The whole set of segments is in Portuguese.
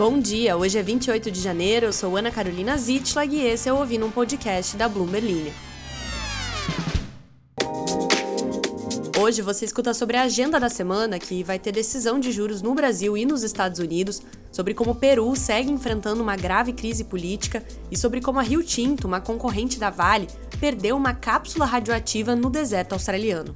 Bom dia, hoje é 28 de janeiro, eu sou Ana Carolina Zitlag e esse é o Ouvindo um Podcast da Bloomberg Linha. Hoje você escuta sobre a agenda da semana, que vai ter decisão de juros no Brasil e nos Estados Unidos, sobre como o Peru segue enfrentando uma grave crise política e sobre como a Rio Tinto, uma concorrente da Vale, perdeu uma cápsula radioativa no deserto australiano.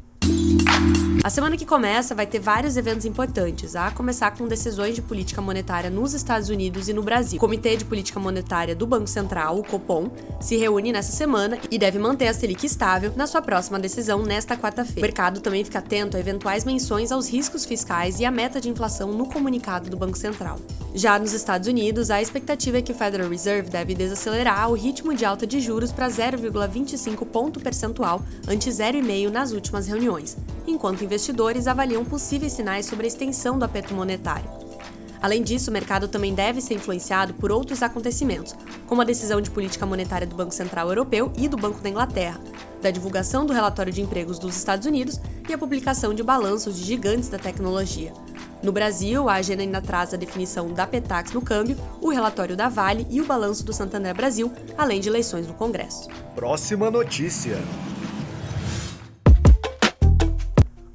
A semana que começa vai ter vários eventos importantes, a começar com decisões de política monetária nos Estados Unidos e no Brasil. O Comitê de Política Monetária do Banco Central, o Copom, se reúne nessa semana e deve manter a Selic estável na sua próxima decisão nesta quarta-feira. O mercado também fica atento a eventuais menções aos riscos fiscais e à meta de inflação no comunicado do Banco Central. Já nos Estados Unidos, a expectativa é que o Federal Reserve deve desacelerar o ritmo de alta de juros para 0,25 ponto percentual ante 0,5 nas últimas reuniões, enquanto investidores avaliam possíveis sinais sobre a extensão do aperto monetário. Além disso, o mercado também deve ser influenciado por outros acontecimentos, como a decisão de política monetária do Banco Central Europeu e do Banco da Inglaterra, da divulgação do relatório de empregos dos Estados Unidos e a publicação de balanços de gigantes da tecnologia. No Brasil, a agenda ainda traz a definição da Petax no câmbio, o relatório da Vale e o balanço do Santander Brasil, além de eleições no Congresso. Próxima notícia.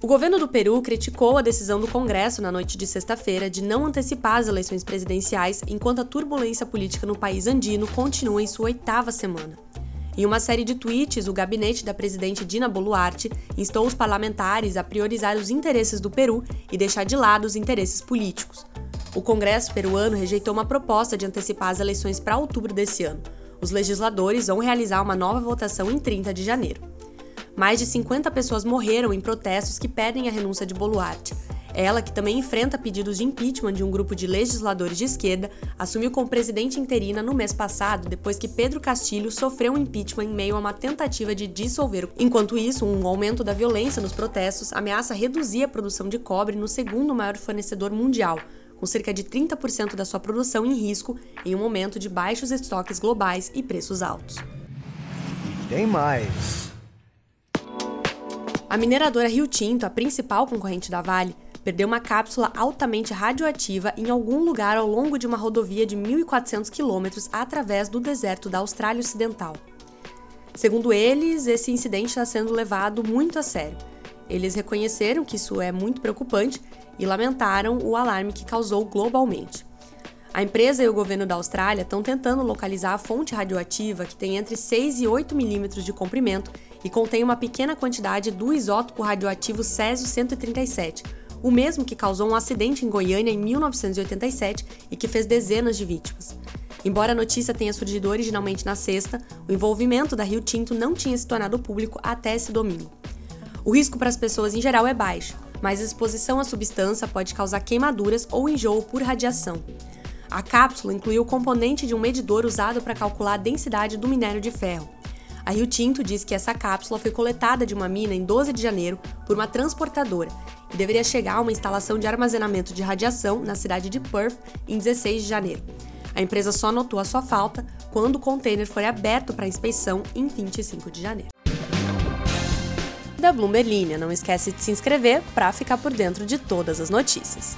O governo do Peru criticou a decisão do Congresso na noite de sexta-feira de não antecipar as eleições presidenciais enquanto a turbulência política no país andino continua em sua oitava semana. Em uma série de tweets, o gabinete da presidente Dina Boluarte instou os parlamentares a priorizar os interesses do Peru e deixar de lado os interesses políticos. O Congresso peruano rejeitou uma proposta de antecipar as eleições para outubro desse ano. Os legisladores vão realizar uma nova votação em 30 de janeiro mais de 50 pessoas morreram em protestos que pedem a renúncia de Boluarte. Ela, que também enfrenta pedidos de impeachment de um grupo de legisladores de esquerda, assumiu como presidente interina no mês passado, depois que Pedro Castilho sofreu um impeachment em meio a uma tentativa de dissolver. Enquanto isso, um aumento da violência nos protestos ameaça reduzir a produção de cobre no segundo maior fornecedor mundial, com cerca de 30% da sua produção em risco em um momento de baixos estoques globais e preços altos. E tem mais. A mineradora Rio Tinto, a principal concorrente da Vale, perdeu uma cápsula altamente radioativa em algum lugar ao longo de uma rodovia de 1.400 quilômetros através do deserto da Austrália Ocidental. Segundo eles, esse incidente está sendo levado muito a sério. Eles reconheceram que isso é muito preocupante e lamentaram o alarme que causou globalmente. A empresa e o governo da Austrália estão tentando localizar a fonte radioativa que tem entre 6 e 8 milímetros de comprimento e contém uma pequena quantidade do isótopo radioativo Césio-137, o mesmo que causou um acidente em Goiânia em 1987 e que fez dezenas de vítimas. Embora a notícia tenha surgido originalmente na sexta, o envolvimento da Rio Tinto não tinha se tornado público até esse domingo. O risco para as pessoas em geral é baixo, mas a exposição à substância pode causar queimaduras ou enjoo por radiação. A cápsula incluiu o componente de um medidor usado para calcular a densidade do minério de ferro. A Rio Tinto diz que essa cápsula foi coletada de uma mina em 12 de janeiro por uma transportadora e deveria chegar a uma instalação de armazenamento de radiação na cidade de Perth em 16 de janeiro. A empresa só notou a sua falta quando o container foi aberto para inspeção em 25 de janeiro. Da Bloomberg Linha, não esquece de se inscrever para ficar por dentro de todas as notícias.